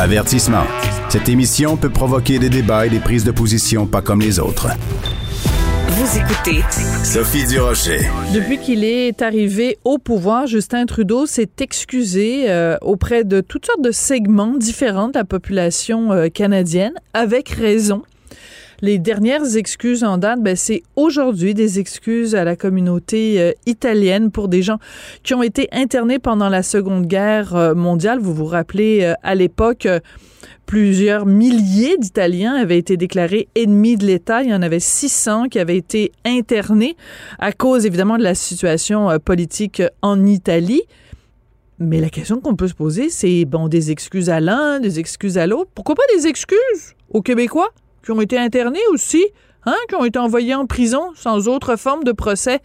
Avertissement. Cette émission peut provoquer des débats et des prises de position pas comme les autres. Vous écoutez Sophie Durocher. Depuis qu'il est arrivé au pouvoir, Justin Trudeau s'est excusé euh, auprès de toutes sortes de segments différents de la population euh, canadienne, avec raison. Les dernières excuses en date, ben, c'est aujourd'hui des excuses à la communauté euh, italienne pour des gens qui ont été internés pendant la Seconde Guerre mondiale. Vous vous rappelez, à l'époque, plusieurs milliers d'Italiens avaient été déclarés ennemis de l'État. Il y en avait 600 qui avaient été internés à cause évidemment de la situation euh, politique en Italie. Mais la question qu'on peut se poser, c'est bon, des excuses à l'un, des excuses à l'autre. Pourquoi pas des excuses aux Québécois? Qui ont été internés aussi? Hein, qui ont été envoyés en prison sans autre forme de procès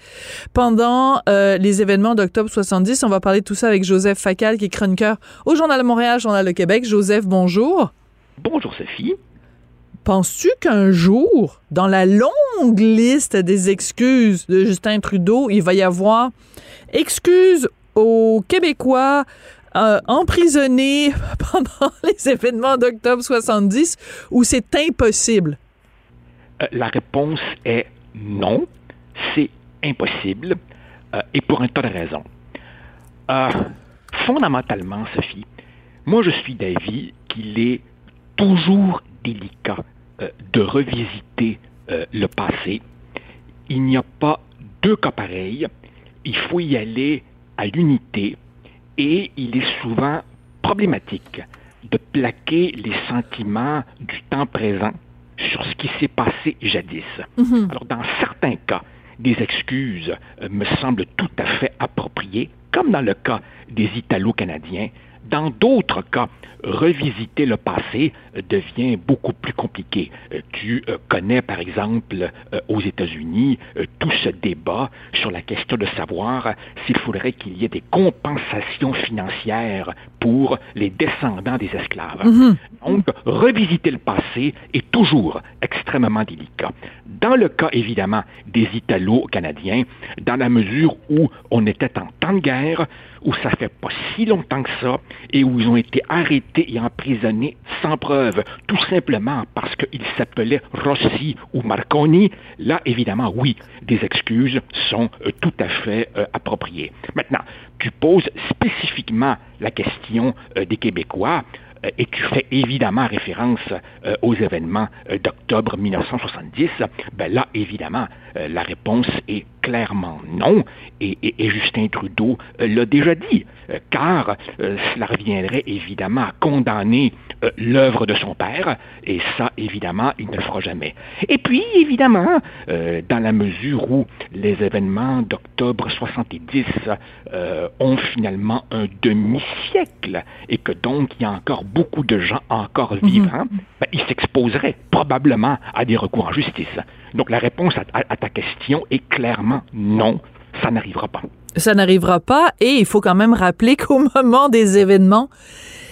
pendant euh, les événements d'octobre 70. On va parler de tout ça avec Joseph Facal, qui est chroniqueur au Journal de Montréal, Journal de Québec. Joseph, bonjour. Bonjour, Sophie. Penses-tu qu'un jour, dans la longue liste des excuses de Justin Trudeau, il va y avoir excuses aux Québécois euh, emprisonnés pendant les événements d'octobre 70 ou c'est impossible? Euh, la réponse est non, c'est impossible, euh, et pour un tas de raisons. Fondamentalement, Sophie, moi je suis d'avis qu'il est toujours délicat de revisiter le passé. Il n'y a pas deux cas pareils, il faut y aller à l'unité, et il est souvent problématique de plaquer les sentiments du temps présent sur ce qui s'est passé jadis. Mhm. Alors, dans certains cas, des excuses euh, me semblent tout à fait appropriées, comme dans le cas des Italo-Canadiens. Dans d'autres cas, revisiter le passé euh, devient beaucoup plus compliqué. Euh, tu connais, par exemple, aux États-Unis, tout ce débat sur la question de savoir s'il faudrait qu'il y ait des compensations financières pour les descendants des esclaves. Mhm. Donc, revisiter le passé est toujours extrêmement délicat. Dans le cas, évidemment, des Italo-Canadiens, dans la mesure où on était en temps de guerre, où ça fait pas si longtemps que ça, et où ils ont été arrêtés et emprisonnés sans preuve, tout simplement parce qu'ils s'appelaient Rossi ou Marconi, là, évidemment, oui, des excuses sont euh, tout à fait euh, appropriées. Maintenant, tu poses spécifiquement la question euh, des Québécois. Et tu fais évidemment référence aux événements d'octobre 1970, ben là, évidemment, la réponse est clairement non, et, Justin Trudeau l'a déjà dit, car cela reviendrait évidemment à condamner l'œuvre de son père, et ça, évidemment, il ne le fera jamais. Et puis, évidemment, dans la mesure où les événements d'octobre 70 ont finalement un demi-siècle, et que donc il y a encore beaucoup de gens encore mhm. vivants, ben, ils s'exposeraient probablement à des recours en justice. Donc la réponse à, ta question est clairement non, ça n'arrivera pas. Ça n'arrivera pas et il faut quand même rappeler qu'au moment des événements,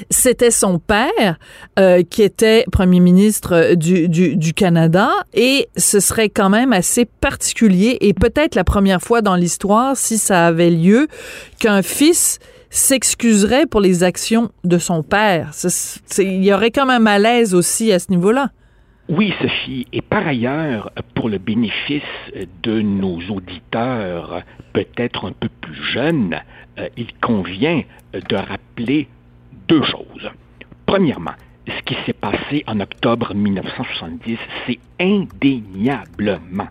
c'était son père euh, qui était premier ministre du, du, du, Canada et ce serait quand même assez particulier et peut-être la première fois dans l'histoire, si ça avait lieu, qu'un fils s'excuserait pour les actions de son père. Il y aurait comme un malaise aussi à ce niveau-là. Oui, Sophie. Et par ailleurs, pour le bénéfice de nos auditeurs peut-être un peu plus jeunes, euh, il convient de rappeler deux choses. Premièrement, ce qui s'est passé en octobre 1970, c'est indéniablement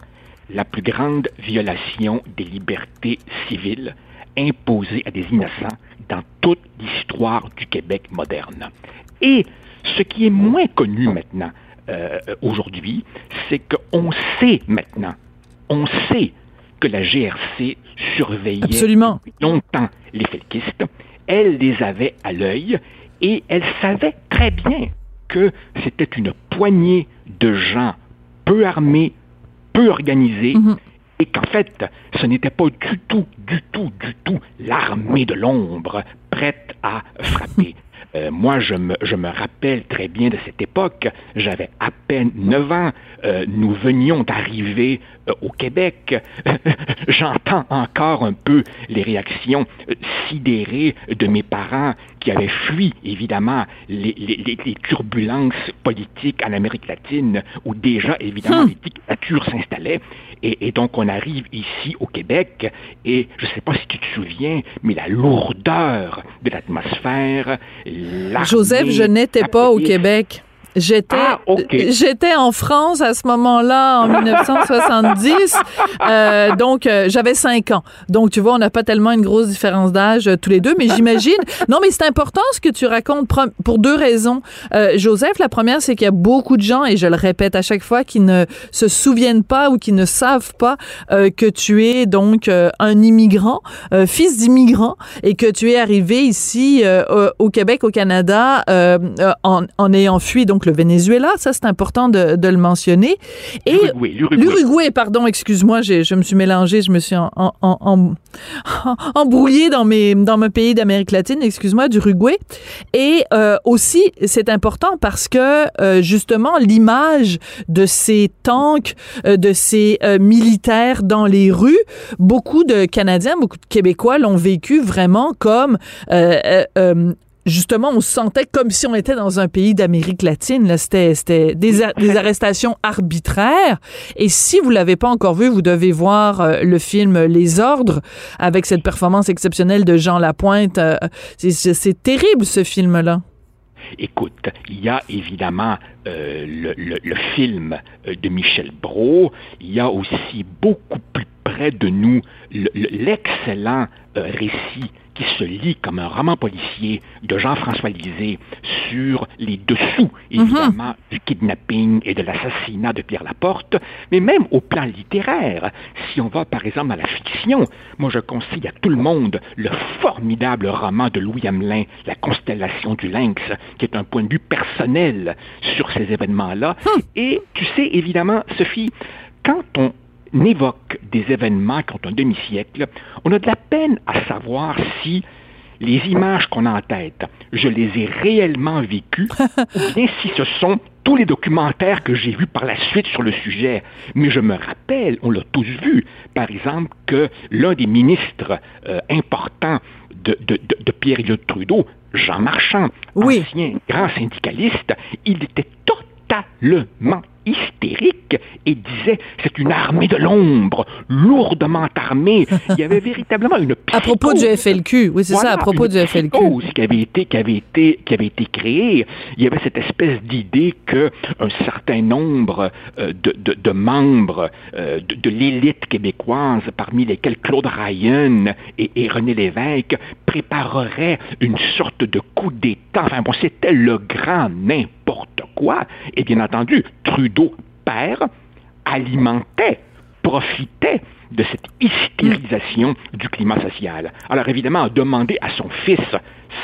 la plus grande violation des libertés civiles imposée à des innocents dans toute l'histoire du Québec moderne. Et ce qui est moins connu maintenant euh, aujourd'hui, c'est qu'on sait maintenant, on sait que la GRC surveillait Absolument. longtemps les felkistes, elle les avait à l'œil et elle savait très bien que c'était une poignée de gens peu armés, peu organisés, Mhm. et qu'en fait, ce n'était pas du tout, du tout, du tout l'armée de l'ombre prête à frapper. Euh, moi, je me, rappelle très bien de cette époque. J'avais à peine 9 ans. Euh, nous venions d'arriver euh, au Québec. J'entends encore un peu les réactions sidérées de mes parents qui avaient fui, évidemment, les, les- les- turbulences politiques en Amérique latine, où déjà, évidemment, les dictatures s'installaient. Et, et donc, on arrive ici au Québec, et je ne sais pas si tu te souviens, mais la lourdeur de l'atmosphère, Joseph, je n'étais pas au. Québec. J'étais Ah, j'étais en France à ce moment-là en 1970 euh, donc euh, j'avais cinq ans. Donc tu vois on n'a pas tellement une grosse différence d'âge euh, tous les deux mais j'imagine. Non mais c'est important ce que tu racontes pour deux raisons. Euh, Joseph la première c'est qu'il y a beaucoup de gens et je le répète à chaque fois qui ne se souviennent pas ou qui ne savent pas que tu es donc un immigrant fils d'immigrant et que tu es arrivé ici euh, au Québec au Canada en, en ayant fui donc le Venezuela ça c'est important de, de le mentionner et L'Uruguay, pardon, excuse-moi, je me suis mélangée, je me suis en, en, en- en- embrouillée dans mes dans mes pays d'Amérique latine, excuse-moi, d'Uruguay. Et euh, aussi, c'est important parce que euh, justement l'image de ces tanks, euh, de ces militaires dans les rues, beaucoup de Canadiens, beaucoup de Québécois l'ont vécu vraiment comme justement, on se sentait comme si on était dans un pays d'Amérique latine. C'était, des, a- des arrestations arbitraires. Et si vous l'avez pas encore vu, vous devez voir euh, le film Les Ordres avec cette performance exceptionnelle de Jean Lapointe. Euh, c'est, terrible ce film-là. Écoute, il y a évidemment euh, le, le- le film de Michel Brault, il y a aussi beaucoup plus près de nous le- le- l'excellent récit qui se lit comme un roman policier de Jean-François Lisée sur les dessous, évidemment, du kidnapping et de l'assassinat de Pierre Laporte, mais même au plan littéraire. Si on va, par exemple, dans la fiction, moi je conseille à tout le monde le formidable roman de Louis Hamelin, La constellation du lynx, qui est un point de vue personnel sur ces événements-là. Et tu sais, évidemment, Sophie, quand on évoque des événements qui ont un demi-siècle, on a de la peine à savoir si les images qu'on a en tête, je les ai réellement vécues, ou bien si ce sont tous les documentaires que j'ai vus par la suite sur le sujet. Mais je me rappelle, on l'a tous vu, par exemple, que l'un des ministres euh, importants de, de, de, de Pierre Elliott Trudeau, Jean Marchand, Oui. ancien grand syndicaliste, il était totalement hystérique et disait c'est une armée de l'ombre, lourdement armée. Il y avait véritablement une À propos du. FLQ, oui, c'est ça, à propos une du FLQ. qui avait été qui avait été qui avait été créée. Il y avait cette espèce d'idée que un certain nombre euh, de, de, de membres euh, de, de l'élite québécoise, parmi lesquels Claude Ryan et, et René Lévesque, prépareraient une sorte de coup d'État. Enfin bon, c'était le grand n'importe quoi. Et bien entendu, Trudeau père alimentait, profitait de cette hystérisation du climat social. Alors évidemment, demander à son fils,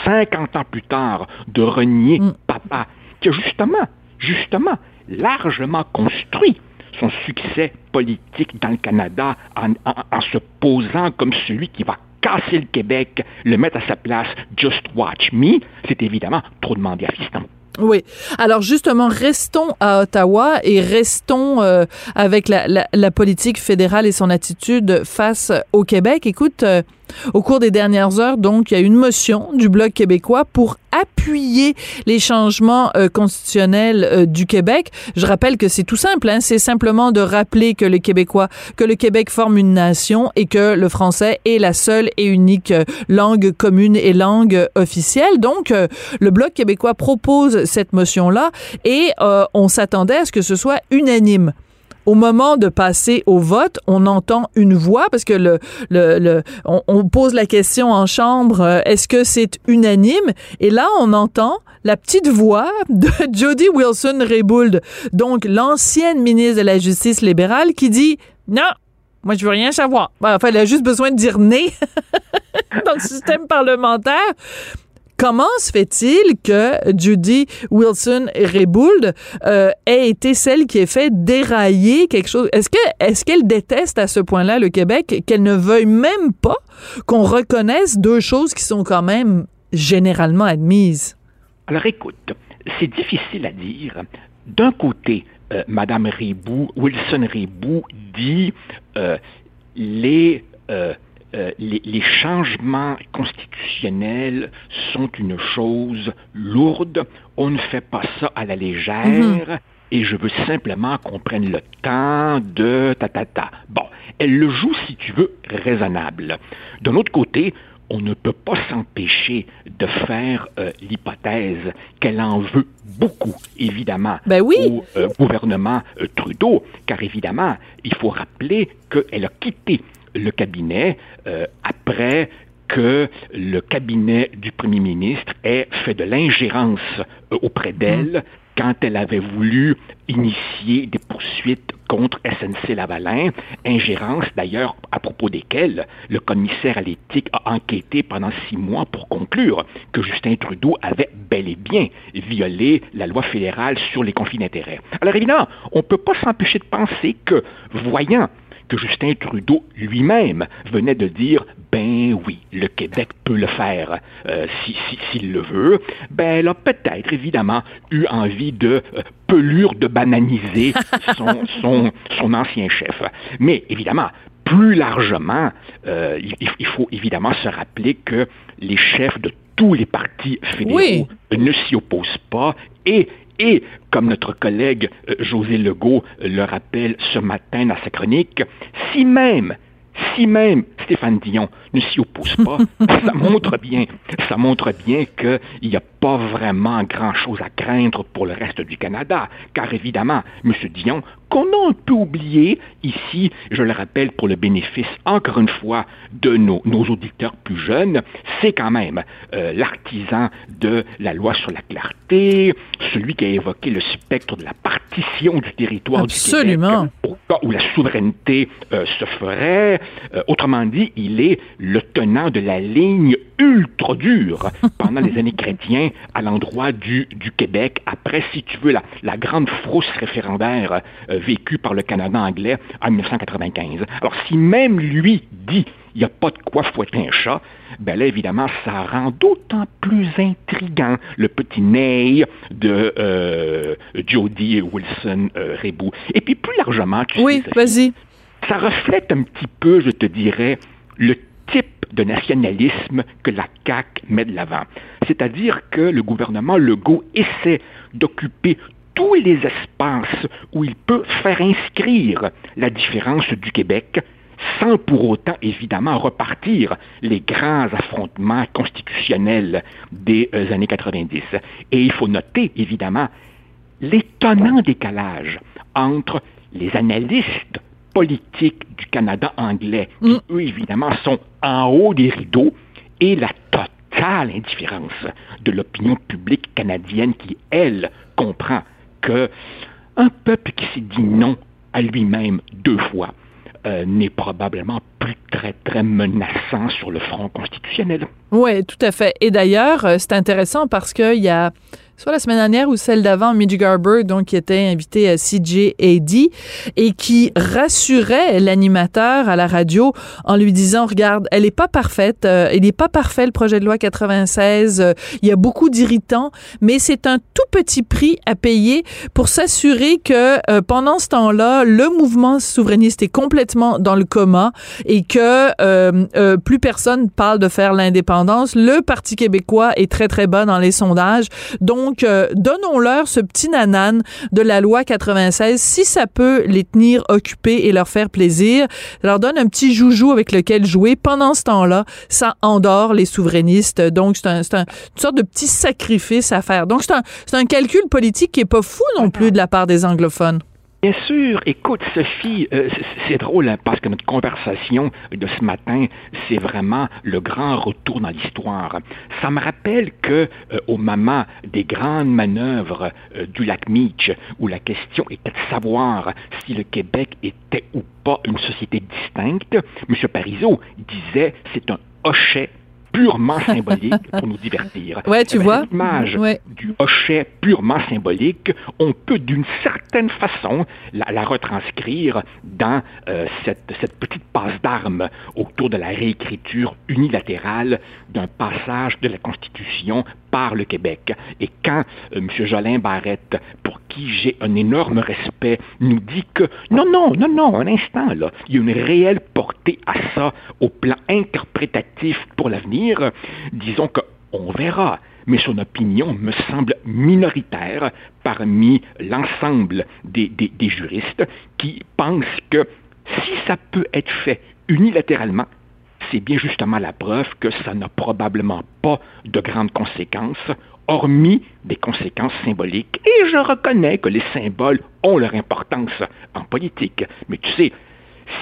50 ans plus tard, de renier papa, qui a justement, justement, largement construit son succès politique dans le Canada en, en- en se posant comme celui qui va casser le Québec, le mettre à sa place, just watch me, c'est évidemment trop demandé à Fiston. Oui. Alors justement, restons à Ottawa et restons euh, avec la, la, la politique fédérale et son attitude face au Québec. Écoute, euh, au cours des dernières heures, donc, il y a une motion du Bloc québécois pour appuyer les changements euh, constitutionnels euh, du Québec. Je rappelle que c'est tout simple, hein, c'est simplement de rappeler que le Québécois, que le Québec forme une nation et que le français est la seule et unique euh, langue commune et langue officielle. Donc, le Bloc québécois propose cette motion-là et on s'attendait à ce que ce soit unanime au moment de passer au vote, on entend une voix parce que le, le, le on, pose la question en chambre euh, est-ce que c'est unanime? Et là, on entend la petite voix de Jody Wilson Raybould, donc l'ancienne ministre de la Justice libérale, qui dit non. Moi, je veux rien savoir. Enfin, elle a juste besoin de dire né dans le système parlementaire. Comment se fait-il que Judy Wilson-Raybould euh, ait été celle qui ait fait dérailler quelque chose? Est-ce que est-ce qu'elle déteste à ce point-là le Québec qu'elle ne veuille même pas qu'on reconnaisse deux choses qui sont quand même généralement admises? Alors écoute, c'est difficile à dire. D'un côté, euh, Madame Wilson Ribou dit euh, les euh, euh, les, changements constitutionnels sont une chose lourde. On ne fait pas ça à la légère. Mhm. Et je veux simplement qu'on prenne le temps de ta ta ta. Bon, elle le joue, si tu veux, raisonnable. D'un autre côté, on ne peut pas s'empêcher de faire euh, l'hypothèse qu'elle en veut beaucoup, évidemment, ben oui. au euh, gouvernement Trudeau, car évidemment, il faut rappeler qu'elle a quitté le cabinet euh, après que le cabinet du premier ministre ait fait de l'ingérence euh, auprès d'elle quand elle avait voulu initier des poursuites contre SNC Lavalin, ingérence d'ailleurs à propos desquelles le commissaire à l'éthique a enquêté pendant six mois pour conclure que Justin Trudeau avait bel et bien violé la loi fédérale sur les conflits d'intérêts. Alors évidemment, on ne peut pas s'empêcher de penser que, voyant que Justin Trudeau lui-même venait de dire ben oui, le Québec peut le faire euh, s'il le veut, ben elle a peut-être évidemment eu envie de euh, pelure de bananiser son, son, son ancien chef. Mais évidemment, plus largement, euh, il, faut évidemment se rappeler que les chefs de tous les partis fédéraux ne s'y opposent pas et et, comme notre collègue euh, José Legault euh, le rappelle ce matin dans sa chronique, si même si même Stéphane Dion ne s'y oppose pas, ça montre bien, ça montre bien qu'il n'y a pas vraiment grand-chose à craindre pour le reste du Canada, car évidemment, M. Dion, qu'on a un peu oublié ici, je le rappelle pour le bénéfice, encore une fois, de nos, auditeurs plus jeunes, c'est quand même euh, l'artisan de la loi sur la clarté, celui qui a évoqué le spectre de la partition du territoire Absolument. du Québec, au cas où la souveraineté euh, se ferait. Euh, autrement dit, il est le tenant de la ligne ultra dure pendant les années chrétiens à l'endroit du, du Québec, après, si tu veux, la, la grande frousse référendaire euh, vécue par le Canada anglais en 1995. Alors, si même lui dit il n'y a pas de quoi fouetter un chat, ben là, évidemment, ça rend d'autant plus intrigant le petit nez de euh, Jody Wilson euh, Et puis, plus largement, tu oui, vas-y. Ça reflète un petit peu, je te dirais, le type de nationalisme que la CAQ met de l'avant. C'est-à-dire que le gouvernement Legault essaie d'occuper tous les espaces où il peut faire inscrire la différence du Québec sans pour autant évidemment repartir les grands affrontements constitutionnels des euh, années 90. Et il faut noter évidemment l'étonnant décalage entre les analystes politiques du Canada anglais, qui mm. eux évidemment sont en haut des rideaux, et la totale indifférence de l'opinion publique canadienne qui, elle, comprend que un peuple qui s'est dit non à lui-même deux fois euh, n'est probablement plus très, très menaçant sur le front constitutionnel. Oui, tout à fait. Et d'ailleurs, euh, c'est intéressant parce qu'il y a soit la semaine dernière ou celle d'avant, Midge Garber, donc, qui était invité à CJAD et qui rassurait l'animateur à la radio en lui disant, regarde, elle est pas parfaite, euh, il n'est pas parfait le projet de loi 96, euh, il y a beaucoup d'irritants, mais c'est un tout petit prix à payer pour s'assurer que euh, pendant ce temps-là, le mouvement souverainiste est complètement dans le coma et que plus personne parle de faire l'indépendance. Le Parti québécois est très, très bas dans les sondages. Donc, donc, euh, donnons-leur ce petit nanan de la loi 96 si ça peut les tenir occupés et leur faire plaisir. Ça leur donne un petit joujou avec lequel jouer. Pendant ce temps-là, ça endort les souverainistes. Donc, c'est un, une sorte de petit sacrifice à faire. Donc, c'est un, un calcul politique qui est pas fou non plus de la part des anglophones. Bien sûr. Écoute, Sophie, euh, c'est drôle hein, parce que notre conversation de ce matin, c'est vraiment le grand retour dans l'histoire. Ça me rappelle que euh, au moment des grandes manœuvres euh, du lac Meach, où la question était de savoir si le Québec était ou pas une société distincte, M. Parizeau disait c'est un hochet purement symbolique pour nous divertir. Ouais, tu Eh ben, vois. Ouais. du hochet purement symbolique, on peut d'une certaine façon la, la retranscrire dans euh, cette, cette petite passe d'armes autour de la réécriture unilatérale d'un passage de la Constitution par le Québec. Et quand euh, M. Jolin Barrette, pour qui j'ai un énorme respect, nous dit que non, non, non, non, un instant, là, il y a une réelle portée à ça au plan interprétatif pour l'avenir, disons que on verra. Mais son opinion me semble minoritaire parmi l'ensemble des- des juristes qui pensent que si ça peut être fait unilatéralement, c'est bien justement la preuve que ça n'a probablement pas de grandes conséquences, hormis des conséquences symboliques. Et je reconnais que les symboles ont leur importance en politique. Mais tu sais,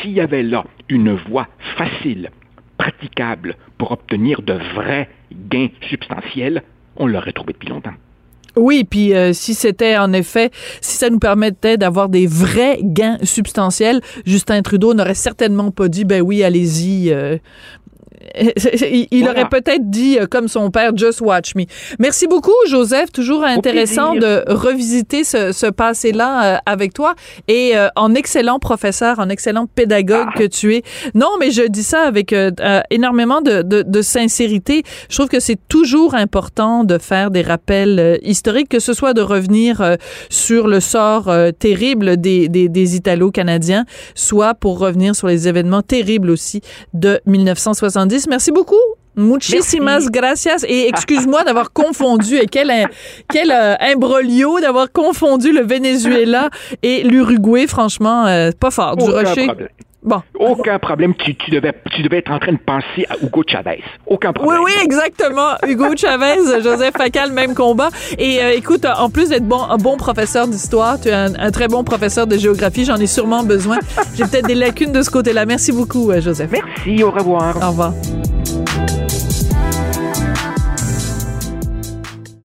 s'il y avait là une voie facile, praticable pour obtenir de vrais gains substantiels, on l'aurait trouvé depuis longtemps. Oui, puis euh, si c'était en effet, si ça nous permettait d'avoir des vrais gains substantiels, Justin Trudeau n'aurait certainement pas dit, ben oui, allez-y. euh, il il Voilà. aurait peut-être dit, euh, comme son père, Just watch me. Merci beaucoup, Joseph. Toujours intéressant de revisiter ce, ce passé-là euh, avec toi. Et euh, en excellent professeur, en excellent pédagogue Ah. que tu es. Non, mais je dis ça avec euh, énormément de, de, de sincérité. Je trouve que c'est toujours important de faire des rappels euh, historiques, que ce soit de revenir euh, sur le sort euh, terrible des, des, des Italo-Canadiens, soit pour revenir sur les événements terribles aussi de 1970. Merci beaucoup. Muchísimas Merci. gracias. Et excuse-moi d'avoir confondu, et quel, quel euh, imbroglio d'avoir confondu le Venezuela et l'Uruguay. Franchement, euh, pas fort. Du Aucun rocher. problème. Bon. Aucun problème. Tu, tu devais, tu devais être en train de penser à Hugo Chavez. Aucun Oui, problème. oui, exactement. Hugo Chavez, Joseph Facal, même combat. Et euh, écoute, en plus d'être bon, un bon professeur d'histoire, tu es un, un très bon professeur de géographie. J'en ai sûrement besoin. J'ai peut-être des lacunes de ce côté-là. Merci beaucoup, euh, Joseph. Merci, au revoir. Au revoir.